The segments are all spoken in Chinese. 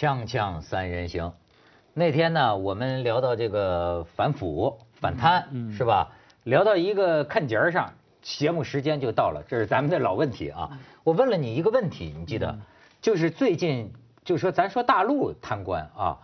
锵锵三人行，那天呢，我们聊到这个反腐反贪，是吧？聊到一个看节儿上，节目时间就到了，这是咱们的老问题啊。我问了你一个问题，你记得？就是最近，就是说咱说大陆贪官啊，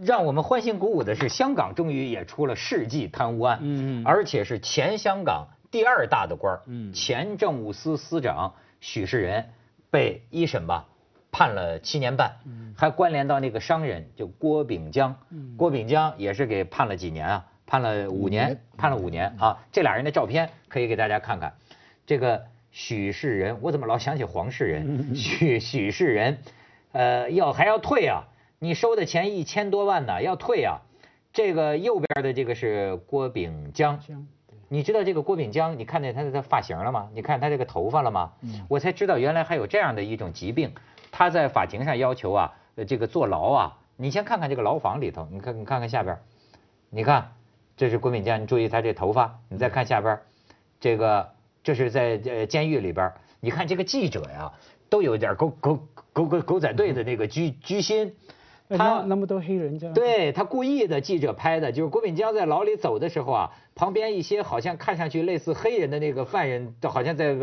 让我们欢欣鼓舞的是，香港终于也出了世纪贪污案，嗯，而且是前香港第二大的官儿，嗯，前政务司司长许世仁被一审吧。判了七年半，还关联到那个商人，就郭炳江。郭炳江也是给判了几年啊？判了五年，判了五年啊！这俩人的照片可以给大家看看。这个许世仁，我怎么老想起黄世仁？许许世仁，呃，要还要退啊？你收的钱一千多万呢，要退啊？这个右边的这个是郭炳江，你知道这个郭炳江？你看见他的发型了吗？你看他这个头发了吗？我才知道原来还有这样的一种疾病。他在法庭上要求啊，这个坐牢啊，你先看看这个牢房里头，你看你看看下边，你看，这是郭炳江，你注意他这头发，你再看下边，这个这是在呃监狱里边，你看这个记者呀，都有点狗狗狗狗狗仔队的那个居居心，他那么多黑人家，对他故意的记者拍的，就是郭炳江在牢里走的时候啊，旁边一些好像看上去类似黑人的那个犯人，都好像在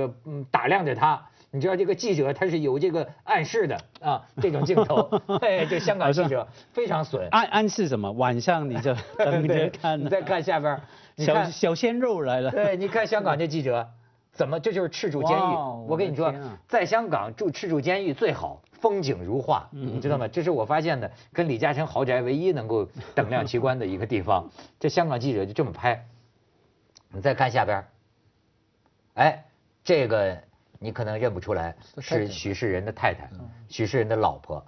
打量着他。你知道这个记者他是有这个暗示的啊，这种镜头，哎，这香港记者非常损。暗暗示什么？晚上你就 等着看。你再看下边，小小鲜肉来了。对，你看香港这记者，怎么这就是赤柱监狱？我跟你说，在香港住赤柱监狱最好，风景如画，你知道吗？这是我发现的，跟李嘉诚豪宅唯一能够等量齐观的一个地方。这香港记者就这么拍。你再看下边，哎，这个。你可能认不出来，是许世仁的太太，许世仁的老婆。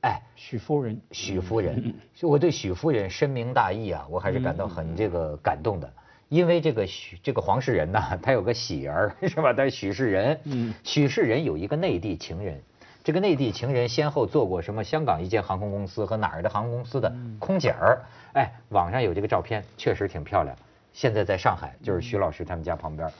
哎，许夫人，许夫人，我对许夫人深明大义啊，我还是感到很这个感动的。因为这个许这个黄世仁呐，他有个喜儿 是吧？他许世仁，许世仁有一个内地情人，这个内地情人先后做过什么香港一间航空公司和哪儿的航空公司的空姐儿。哎，网上有这个照片，确实挺漂亮。现在在上海，就是徐老师他们家旁边。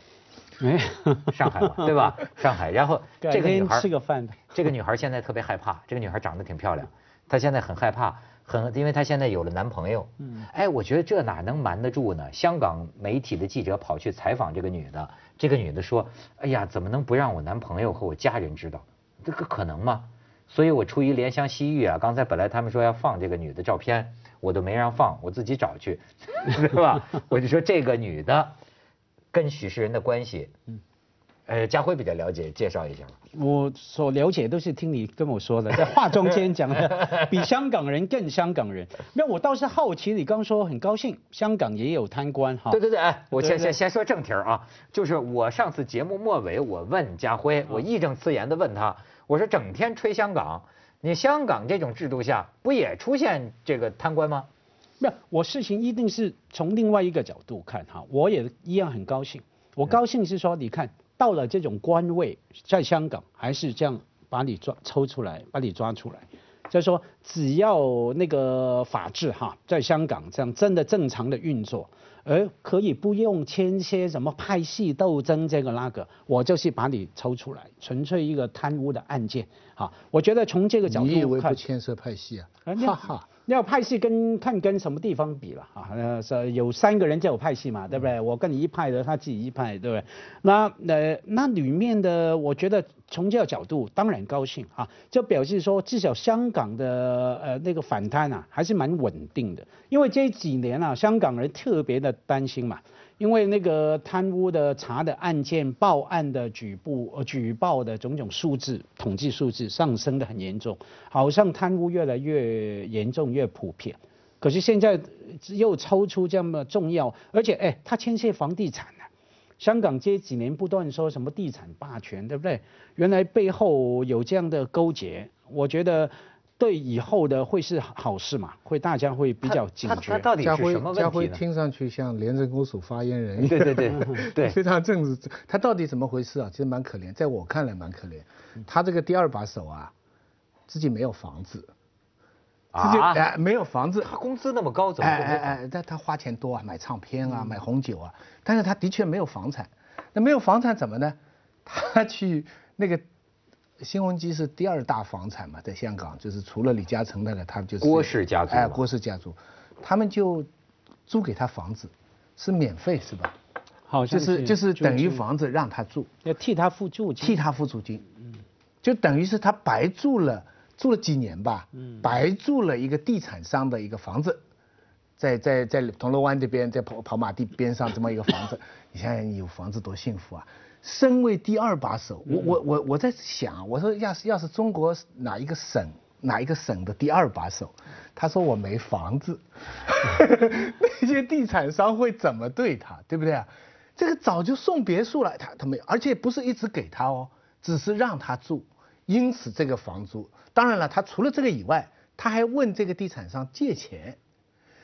没，上海嘛，对吧？上海，然后 这个女孩吃个饭的，这个女孩现在特别害怕。这个女孩长得挺漂亮，她现在很害怕，很，因为她现在有了男朋友。嗯，哎，我觉得这哪能瞒得住呢？香港媒体的记者跑去采访这个女的，这个女的说：“哎呀，怎么能不让我男朋友和我家人知道？这个可能吗？”所以我出于怜香惜玉啊，刚才本来他们说要放这个女的照片，我都没让放，我自己找去，是吧？我就说这个女的。跟许世仁的关系，嗯，呃，家辉比较了解，介绍一下吧。我所了解都是听你跟我说的，在话中间讲的，比香港人更香港人。那我倒是好奇，你刚说很高兴，香港也有贪官哈？对对对，哎，我先先先说正题啊，就是我上次节目末尾，我问家辉，我义正辞严的问他，我说整天吹香港，你香港这种制度下不也出现这个贪官吗？没有，我事情一定是从另外一个角度看哈，我也一样很高兴。我高兴是说，你看到了这种官位，在香港还是这样把你抓抽出来，把你抓出来。就说只要那个法治哈，在香港这样真的正常的运作，而可以不用牵涉什么派系斗争这个那个，我就是把你抽出来，纯粹一个贪污的案件。哈，我觉得从这个角度看，你以为不牵涉派系啊？哈哈。要派系跟看跟什么地方比了啊？呃，是有三个人就有派系嘛，对不对？我跟你一派的，他自己一派，对不对？那呃，那里面的，我觉得从这个角度当然高兴啊，就表示说至少香港的呃那个反贪啊还是蛮稳定的，因为这几年啊，香港人特别的担心嘛。因为那个贪污的查的案件、报案的举报、呃举报的种种数字、统计数字上升的很严重，好像贪污越来越严重、越普遍。可是现在又抽出这么重要，而且哎，它牵涉房地产啊。香港这几年不断说什么地产霸权，对不对？原来背后有这样的勾结，我觉得。对以后的会是好事嘛？会大家会比较警觉。他到底是什么问题家辉听上去像廉政公署发言人一样。对对对 对，非常正直。他到底怎么回事啊？其实蛮可怜，在我看来蛮可怜。他这个第二把手啊，自己没有房子，自己哎没有房子。他工资那么高，怎么？哎哎哎，但他花钱多啊，买唱片啊，买红酒啊。但是他的确没有房产。那没有房产怎么呢？他去那个。新鸿基是第二大房产嘛，在香港，就是除了李嘉诚那个，他就是郭氏家族。哎，郭氏家族，他们就租给他房子，是免费是吧？好，就是就是等于房子让他住，要替他付租金，替他付租金，嗯，就等于是他白住了，住了几年吧，嗯，白住了一个地产商的一个房子，在在在铜锣湾这边，在跑跑马地边上这么一个房子，你想想有房子多幸福啊！身为第二把手，我我我我在想，我说要是要是中国哪一个省哪一个省的第二把手，他说我没房子，那些地产商会怎么对他，对不对啊？这个早就送别墅了，他他没，而且不是一直给他哦，只是让他住，因此这个房租，当然了，他除了这个以外，他还问这个地产商借钱。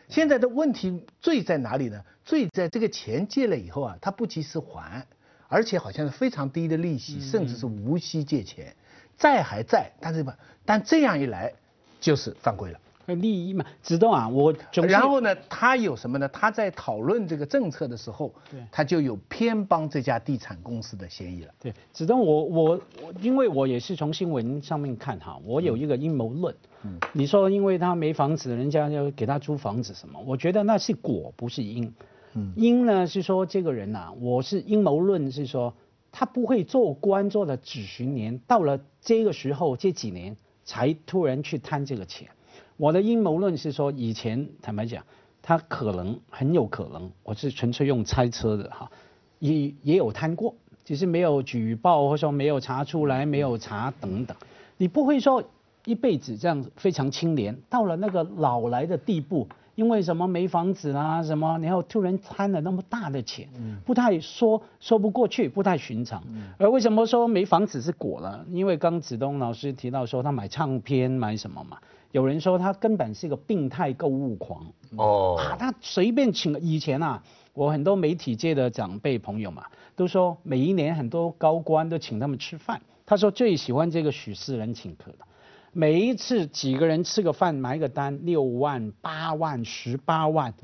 现在的问题罪在哪里呢？罪在这个钱借了以后啊，他不及时还，而且好像是非常低的利息，甚至是无息借钱，债还在，但是吧，但这样一来就是犯规了。利益嘛，知道啊，我然后呢，他有什么呢？他在讨论这个政策的时候，对，他就有偏帮这家地产公司的嫌疑了。对，子东，我我我，因为我也是从新闻上面看哈，我有一个阴谋论。嗯，你说因为他没房子，人家要给他租房子什么？我觉得那是果，不是因。嗯，因呢是说这个人呐，我是阴谋论是说他不会做官做了几十年，到了这个时候这几年才突然去贪这个钱。我的阴谋论是说，以前坦白讲，他可能很有可能，我是纯粹用猜测的哈，也也有贪过，只是没有举报或者说没有查出来，没有查等等。你不会说一辈子这样非常清廉，到了那个老来的地步，因为什么没房子啦什么，然后突然贪了那么大的钱，不太说说不过去，不太寻常。而为什么说没房子是果了？因为刚子东老师提到说他买唱片买什么嘛。有人说他根本是一个病态购物狂哦，啊，他随便请以前啊，我很多媒体界的长辈朋友嘛，都说每一年很多高官都请他们吃饭，他说最喜欢这个许世仁请客的，每一次几个人吃个饭买个单六万八万十八万，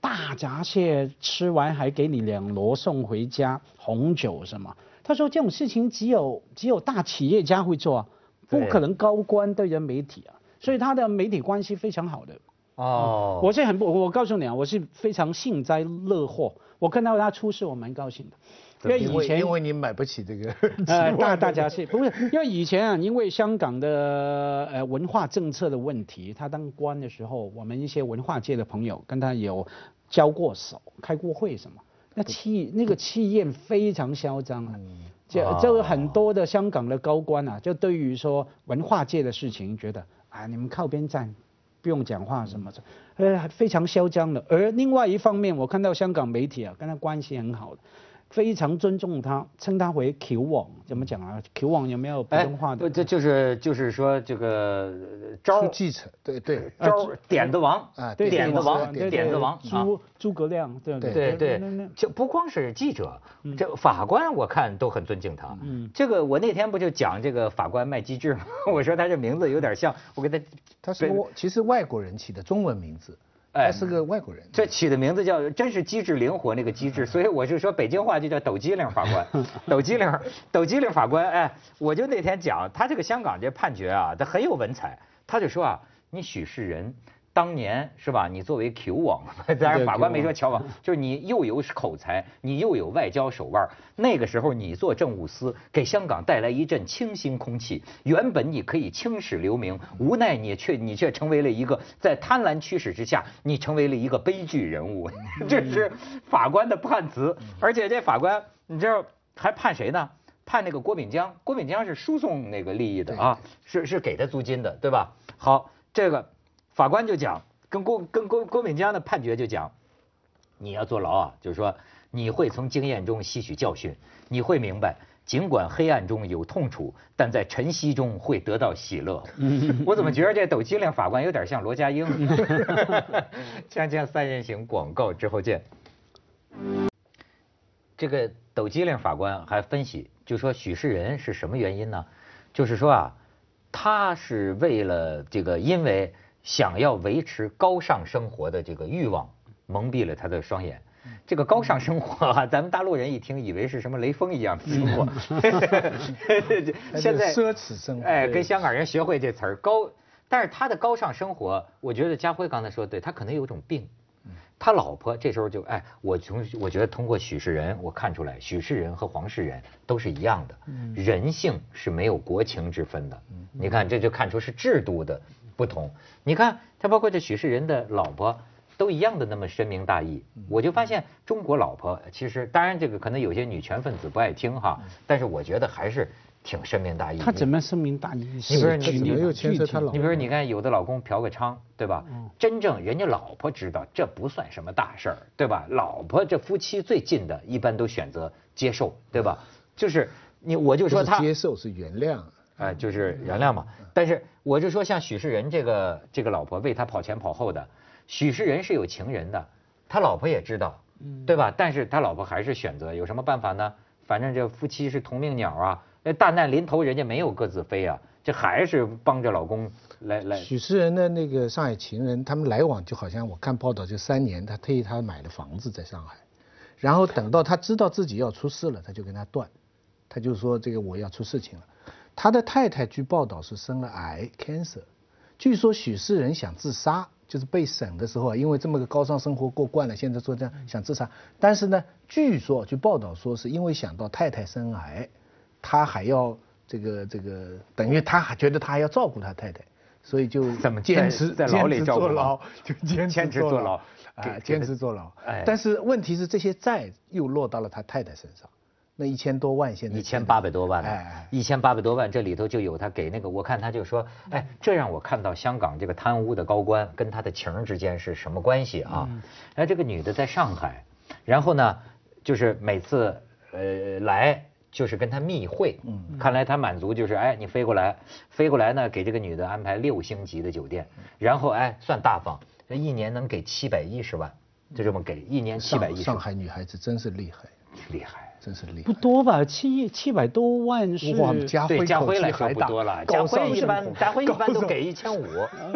大闸蟹吃完还给你两箩送回家，红酒什么，他说这种事情只有只有大企业家会做，不可能高官对人媒体啊。所以他的媒体关系非常好的哦，我是很不，我告诉你啊，我是非常幸灾乐祸。我看到他出事，我蛮高兴的。因为以前因为你买不起这个 呃大大家是不是？因为以前啊，因为香港的呃文化政策的问题，他当官的时候，我们一些文化界的朋友跟他有交过手，开过会什么。那气那个气焰非常嚣张啊，就就很多的香港的高官啊，就对于说文化界的事情觉得。啊，你们靠边站，不用讲话什么的，呃，非常嚣张的。而另外一方面，我看到香港媒体啊，跟他关系很好的。非常尊重他，称他为 Q 王，怎么讲啊？Q 王有没有普通话的？不，这就是就是说这个招继承，对对，招点子王啊，点子王，点子王，诸诸葛亮，对对对，就不光是记者，这法官我看都很尊敬他。嗯，这个我那天不就讲这个法官卖机智吗？我说他这名字有点像，我给他，他是其实外国人起的中文名字。他是个外国人，这起的名字叫真是机智灵活那个机智，所以我是说北京话就叫抖机灵法官，抖机灵，抖机灵法官。哎，我就那天讲他这个香港这判决啊，他很有文采，他就说啊，你许世仁。当年是吧？你作为 Q 王，当然法官没说乔王，就是你又有口才，你又有外交手腕。那个时候你做政务司，给香港带来一阵清新空气。原本你可以青史留名，无奈你却你却成为了一个在贪婪驱使之下，你成为了一个悲剧人物。这是法官的判词，而且这法官你知道还判谁呢？判那个郭炳江。郭炳江是输送那个利益的啊，是是给他租金的，对吧？好，这个。法官就讲，跟郭跟郭郭敏江的判决就讲，你要坐牢啊，就是说你会从经验中吸取教训，你会明白，尽管黑暗中有痛楚，但在晨曦中会得到喜乐。我怎么觉得这抖机灵法官有点像罗家英？锵锵三人行广告之后见。这个抖机灵法官还分析，就说许世仁是什么原因呢？就是说啊，他是为了这个，因为。想要维持高尚生活的这个欲望，蒙蔽了他的双眼。这个高尚生活啊，咱们大陆人一听以为是什么雷锋一样的生活，现在奢侈生活，哎，跟香港人学会这词儿高，但是他的高尚生活，我觉得家辉刚才说对，他可能有种病。他老婆这时候就哎，我从我觉得通过许世仁我看出来，许世仁和黄世仁都是一样的，人性是没有国情之分的。你看这就看出是制度的不同。你看他包括这许世仁的老婆都一样的那么深明大义。我就发现中国老婆其实当然这个可能有些女权分子不爱听哈，但是我觉得还是。挺深明大义。他怎么深明大义？你比如你没有牵涉他老。你比如你看，有的老公嫖个娼，对吧？真正人家老婆知道这不算什么大事儿，对吧？老婆这夫妻最近的，一般都选择接受，对吧？就是你我就说他接受是原谅，哎，就是原谅嘛。但是我就说像许世仁这个这个老婆为他跑前跑后的，许世仁是有情人的，他老婆也知道，对吧？但是他老婆还是选择，有什么办法呢？反正这夫妻是同命鸟啊。那大难临头，人家没有各自飞啊，这还是帮着老公来来。许世仁的那个上海情人，他们来往就好像我看报道，就三年，他特意他买了房子在上海，然后等到他知道自己要出事了，他就跟他断，他就说这个我要出事情了。他的太太据报道是生了癌 cancer，据说许世仁想自杀，就是被审的时候啊，因为这么个高尚生活过惯了，现在说这样想自杀，但是呢，据说据报道说是因为想到太太生癌。他还要这个这个，等于他还觉得他还要照顾他太太，所以就怎么坚持在牢里坐牢，就坚持坐牢，啊，坚持坐牢。哎但是问题是这些债又落到了他太太身上，那一千多万现在一千八百多万，哎，一千八百多万这里头就有他给那个，我看他就说，哎，这让我看到香港这个贪污的高官跟他的情人之间是什么关系啊？哎，这个女的在上海，然后呢，就是每次呃来。就是跟他密会，嗯，看来他满足就是，哎，你飞过来，飞过来呢，给这个女的安排六星级的酒店，然后哎，算大方，一年能给七百一十万，就这么给，一年七百一十万。上海女孩子真是厉害，厉害。真是厉害，不多吧？七七百多万是家辉家辉来说不多了。家辉一般，家辉一般都 给一千五，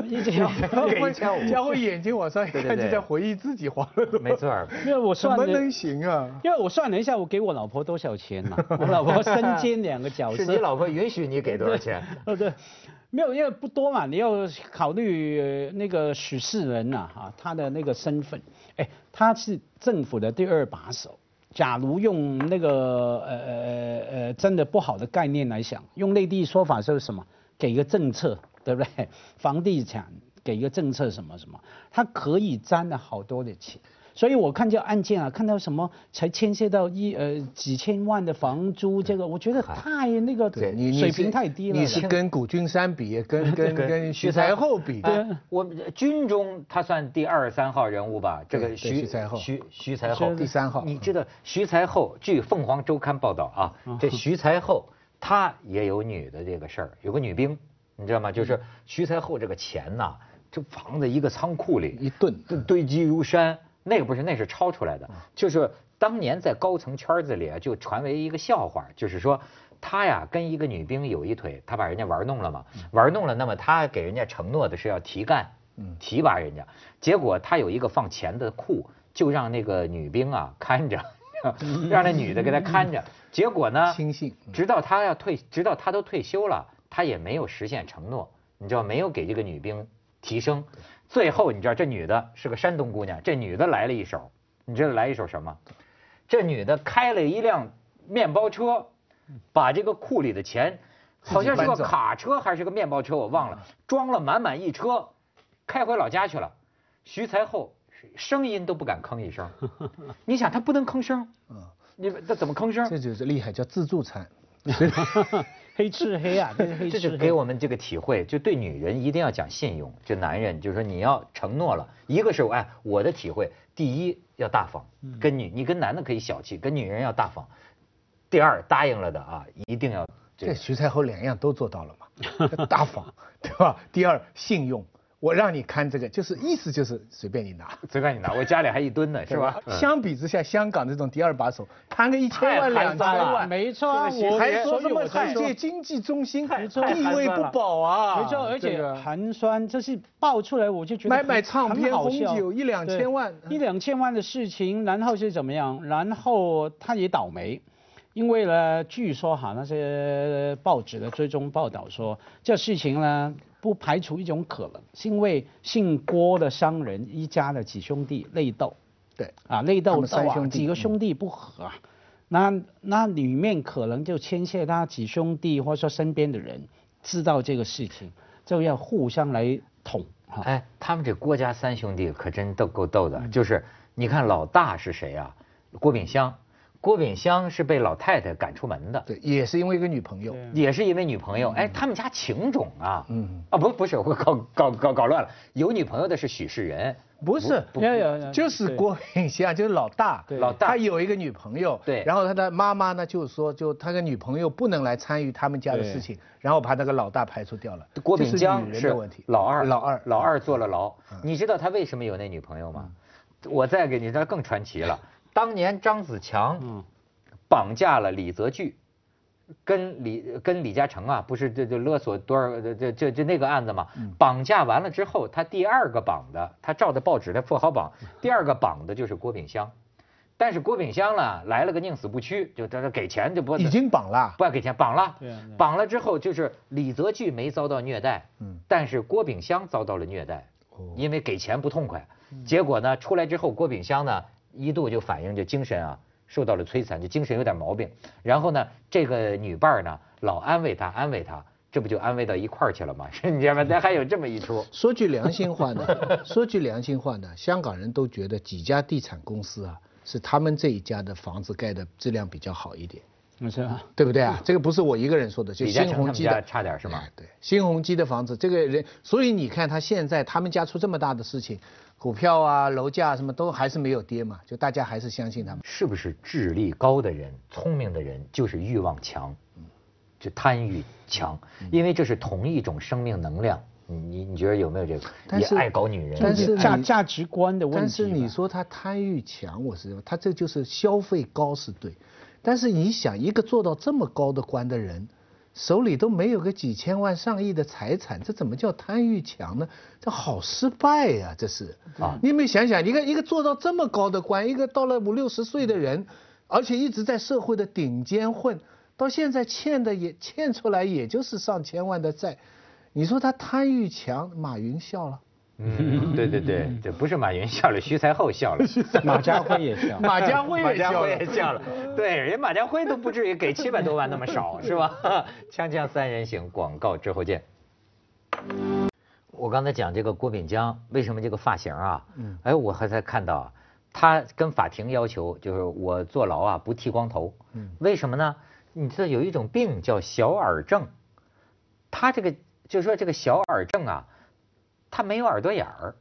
一千给一千五。家辉眼睛往上一看，就在回忆自己花了多。没错，因为我算怎么能行啊？因为我算了一下，我给我老婆多少钱嘛？我老婆身兼两个角色。是你老婆允许你给多少钱？哦对，没有，因为不多嘛。你要考虑那个许世仁呐，哈，他的那个身份，哎，他是政府的第二把手。假如用那个呃呃呃真的不好的概念来想，用内地说法是什么？给个政策，对不对？房地产给一个政策什么什么，它可以沾了好多的钱。所以我看这案件啊，看到什么才牵涉到一呃几千万的房租，这个我觉得太那个水平太低了。你是跟古君山比，跟跟跟徐才厚比。对，我军中他算第二三号人物吧，这个徐才厚。徐徐才厚第三号。你知道徐才厚？据凤凰周刊报道啊，这徐才厚他也有女的这个事儿，有个女兵，你知道吗？就是徐才厚这个钱呐，这房子一个仓库里一顿堆积如山。那个不是，那是抄出来的。就是当年在高层圈子里啊，就传为一个笑话，就是说他呀跟一个女兵有一腿，他把人家玩弄了嘛，玩弄了。那么他给人家承诺的是要提干，提拔人家。结果他有一个放钱的库，就让那个女兵啊看着，让那女的给他看着。结果呢，轻信，直到他要退，直到他都退休了，他也没有实现承诺，你知道没有给这个女兵提升。最后你知道这女的是个山东姑娘，这女的来了一手，你知道来一手什么？这女的开了一辆面包车，把这个库里的钱，好像是个卡车还是个面包车，我忘了，装了满满一车，开回老家去了。徐才厚声音都不敢吭一声，你想他不能吭声，你他怎么吭声？这就是厉害，叫自助餐。黑吃黑啊，这就给我们这个体会，就对女人一定要讲信用。就男人，就是说你要承诺了，一个是哎，我的体会，第一要大方，跟女你跟男的可以小气，跟女人要大方。第二答应了的啊，一定要。这徐才厚两样都做到了嘛，大方，对吧？第二信用，我让你看这个，就是意思就是随便你拿。随便你拿，我家里还一吨呢，是吧？嗯相比之下，香港这种第二把手，贪个一千万、太两千万，没错啊，我还说什么世界经济中心，太地位不保啊？没错，而且这个寒酸，这是爆出来我就觉得买很买唱片红酒一两千万一两千万的事情，然后是怎么样？然后他也倒霉，因为呢，据说哈那些报纸的追踪报道说，这事情呢不排除一种可能，是因为姓郭的商人一家的几兄弟内斗。对，啊，内斗斗啊，们三兄弟几个兄弟不和啊，那那里面可能就牵涉他几兄弟或者说身边的人知道这个事情，就要互相来捅哈。哎，他们这郭家三兄弟可真斗够斗嗯的，就是你看老大是谁啊？郭炳湘，郭炳湘是被老太太赶出门的，对，也是因为一个女朋友。也是因为女朋友。哎，他们家情种啊，嗯。啊不不是，我搞搞搞搞乱了，有女朋友的是许世仁，不是，有有有就是郭炳湘，就是老大，对。老大。他有一个女朋友，对。然后他的妈妈呢，就是说，就他的女朋友不能来参与他们家的事情，然后把那个老大排除掉了。郭炳湘是老二，老二，老二坐了牢。你知道他为什么有那女朋友吗？我再给你，这更传奇了。当年张子强嗯绑架了李泽钜，跟李跟李嘉诚啊，不是这这勒索多少这这这这那个案子嘛？绑架完了之后，他第二个绑的，他照的报纸的富豪榜，第二个绑的就是郭炳湘。但是郭炳湘呢，来了个宁死不屈，就这这给钱就不已经绑了。不要给钱，绑了绑了之后就是李泽钜没遭到虐待，嗯但是郭炳湘遭到了虐待，因为给钱不痛快，结果呢出来之后，郭炳湘呢一度就反映就精神啊受到了摧残，就精神有点毛病，然后呢这个女伴儿呢老安慰他安慰他，这不就安慰到一块儿去了吗？你知道吗？咱还有这么一出，说句良心话呢，说句良心话呢，香港人都觉得几家地产公司啊，是他们这一家的房子盖的质量比较好一点，是啊？对不对啊？这个不是我一个人说的，就新鸿基的。差点是吗？哎对，新鸿基的房子，这个人，所以你看他现在他们家出这么大的事情，股票啊、楼价什么都还是没有跌嘛，就大家还是相信他们。是不是智力高的人、聪明的人就是欲望强，就贪欲强？因为这是同一种生命能量。你你你觉得有没有这个？但是也爱搞女人，但是价价值观的问题。但是你说他贪欲强，我是他这就是消费高是对，但是你想一个做到这么高的官的人，手里都没有个几千万上亿的财产，这怎么叫贪欲强呢？这好失败呀、这是啊你有没有想想，一个一个做到这么高的官，一个到了五六十岁的人，而且一直在社会的顶尖混，到现在欠的也欠出来也就是上千万的债，你说他贪欲强，马云笑了。嗯，对对对，这不是马云笑了，徐才厚笑了，马家辉也笑。马家辉马家辉也笑笑了，对，人马家辉都不至于给七百多万那么少，是吧？锵锵三人行，广告之后见。我刚才讲这个郭炳江，为什么这个发型啊？嗯，哎，我还才看到啊，他跟法庭要求就是我坐牢啊不剃光头，嗯，为什么呢？你知道有一种病叫小耳症，他这个就是说这个小耳症啊，他没有耳朵眼儿，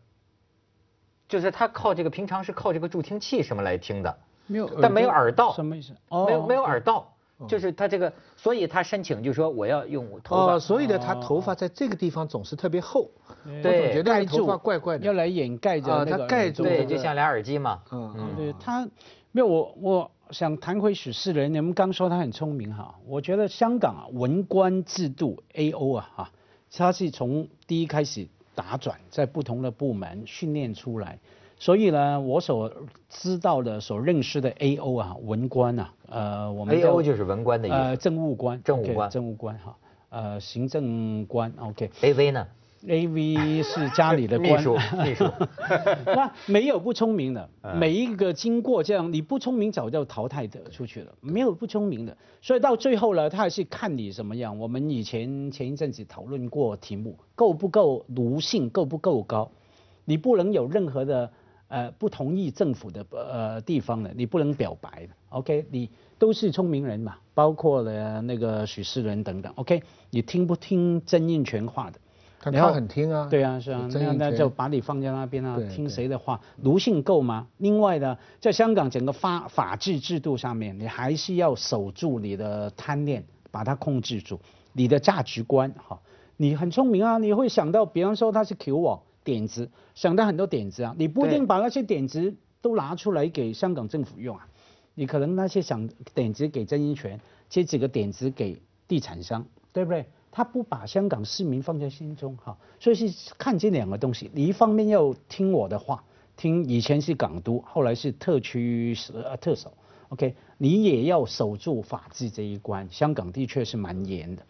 就是他靠这个平常是靠这个助听器什么来听的，没有，但没有耳道什么意思？哦没有没有耳道，就是他这个，所以他申请就说我要用头发哦，，所以呢，他头发在这个地方总是特别厚，对总觉得他头发怪怪的。要来掩盖着啊那个他盖住对，就像俩耳机嘛，嗯嗯，对他，没有我我想谈回许世仁，你们刚说他很聪明哈，我觉得香港啊文官制度 A O 啊哈，他是从第一开始打转，在不同的部门训练出来，所以呢，我所知道的、所认识的 A O 啊文官啊，呃，我们 A O 就是文官的意呃政务官，政务官政务官哈，呃行政官 OK。，A V 呢？A V 是家里的官，秘书秘书 那没有不聪明的，嗯每一个经过这样，你不聪明早就淘汰的出去了，没有不聪明的，所以到最后呢，他还是看你什么样。我们以前前一阵子讨论过题目，够不够奴性，够不够高？你不能有任何的呃不同意政府的呃地方的，你不能表白的。OK，你都是聪明人嘛，包括了那个许世仁等等。OK，你听不听曾荫权话的？他很听啊。对啊，是啊，那那曾荫权就把你放在那边啊，听谁的话？奴性够吗？另外呢，在香港整个法法治制度上面，你还是要守住你的贪念，把它控制住，你的价值观哈。你很聪明啊，你会想到，比方说他是 Q 我，点子，想到很多点子啊，你不一定把那些点子都拿出来给香港政府用啊，你可能那些想点子给曾荫权，这几个点子给地产商，对不对？他不把香港市民放在心中哈，所以是看这两个东西，你一方面要听我的话，听以前是港督，后来是特区呃特首，OK，你也要守住法治这一关，香港的确是蛮严的，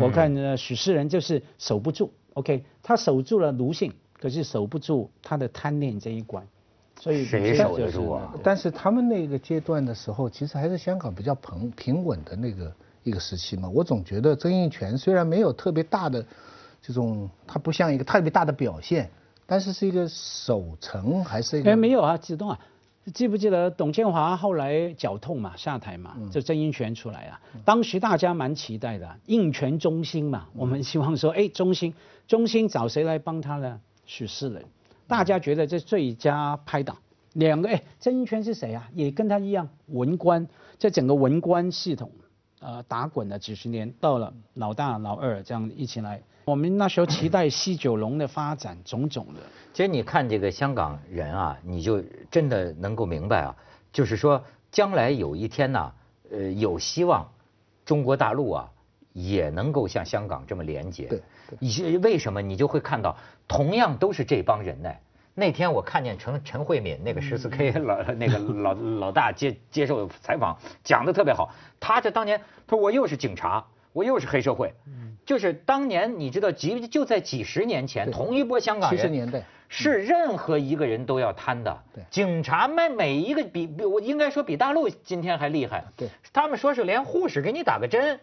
我看呢许世仁就是守不住，OK，他守住了奴性，可是守不住他的贪念这一关，所以谁守得住啊？但是他们那个阶段的时候，其实还是香港比较平平稳的那个。一个时期嘛，我总觉得曾荫权虽然没有特别大的这种，他不像一个特别大的表现，但是是一个守成还是一个？哎，没有啊，激动啊！记不记得董建华后来脚痛嘛，下台嘛，就曾荫权出来啊。当时大家蛮期待的，应权中心嘛，我们希望说，哎，中心中心找谁来帮他呢？许世仁，大家觉得这最佳拍档。两个哎，曾荫权是谁啊？也跟他一样文官，这整个文官系统。呃，打滚了几十年，到了老大、老二这样一起来，我们那时候期待西九龙的发展，种种的。其实你看这个香港人啊，你就真的能够明白啊，就是说将来有一天呢，呃，有希望，中国大陆啊也能够像香港这么廉洁。对。为什么你就会看到，同样都是这帮人呢？那天我看见陈陈慧敏那个十四 K 老 那个老老大接接受采访，讲的特别好。他这当年他说我又是警察，我又是黑社会，就是当年你知道几就在几十年前，同一波香港人，七十年代是任何一个人都要贪的。对，警察们每一个比比我应该说比大陆今天还厉害。对，他们说是连护士给你打个针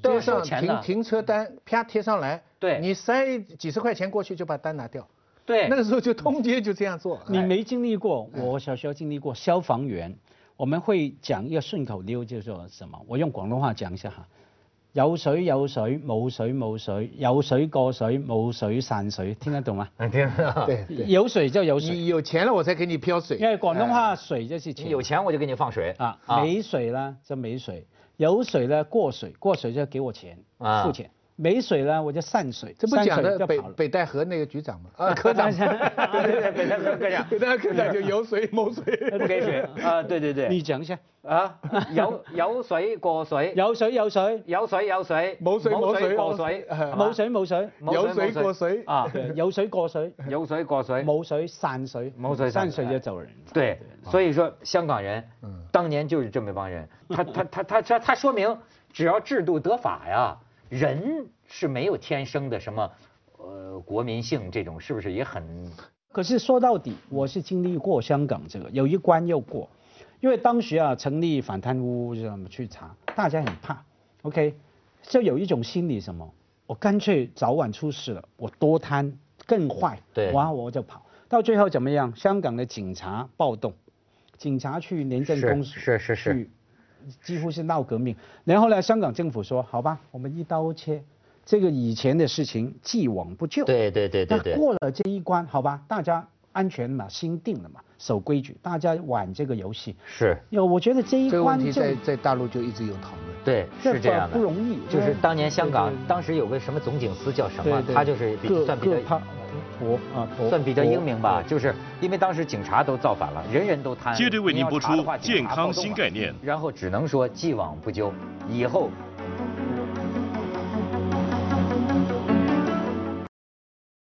都要收钱的。停停车单啪贴上来，对，你塞几十块钱过去就把单拿掉。对，那个时候就通街就这样做。你没经历过，我小时候经历过消防员，我们会讲一个顺口溜，叫做什么？我用广东话讲一下哈。有水有水，冇水冇水，有水过水，冇水散水，听得懂吗？听得懂。对，有水就有水。你有钱了，我才给你漂水。因为广东话水就是钱。有钱我就给你放水啊。没水了就没水，有水了过水，过水就给我钱，付钱。没水了，我就散水。这不讲的北北戴河那个局长吗？啊，科长。对对对，北戴河科长。北戴河科长就有水冇水，不给水。啊，对对对。你讲一下。啊，有有水过水。有水有水。有水有水。冇水冇水过水。冇水冇水。有水过水。啊，有水过水。有水过水。冇水散水。冇水散水就走人。对，所以说香港人，当年就是这么一帮人。他他他他他他说明，只要制度得法呀。人是没有天生的什么，呃，国民性这种是不是也很？可是说到底，我是经历过香港这个有一关要过，因为当时啊成立反贪污就怎么去查，大家很怕，OK，就有一种心理什么，我干脆早晚出事了，我多贪更坏，对，完我就跑，到最后怎么样？香港的警察暴动，警察去廉政公署是是是。几乎是闹革命，然后呢，香港政府说，好吧，我们一刀切，这个以前的事情既往不咎。对对对对对。过了这一关，好吧，大家安全嘛，心定了嘛，守规矩，大家玩这个游戏。是。有，我觉得这一关这个问题在在大陆就一直有讨论。对，是这样的。不容易。就是当年香港，当时有个什么总警司叫什么，他就是比算比较。我啊，算比较英明吧，就是因为当时警察都造反了，人人都贪。接着为您播出健康新概念，然后只能说既往不咎，以后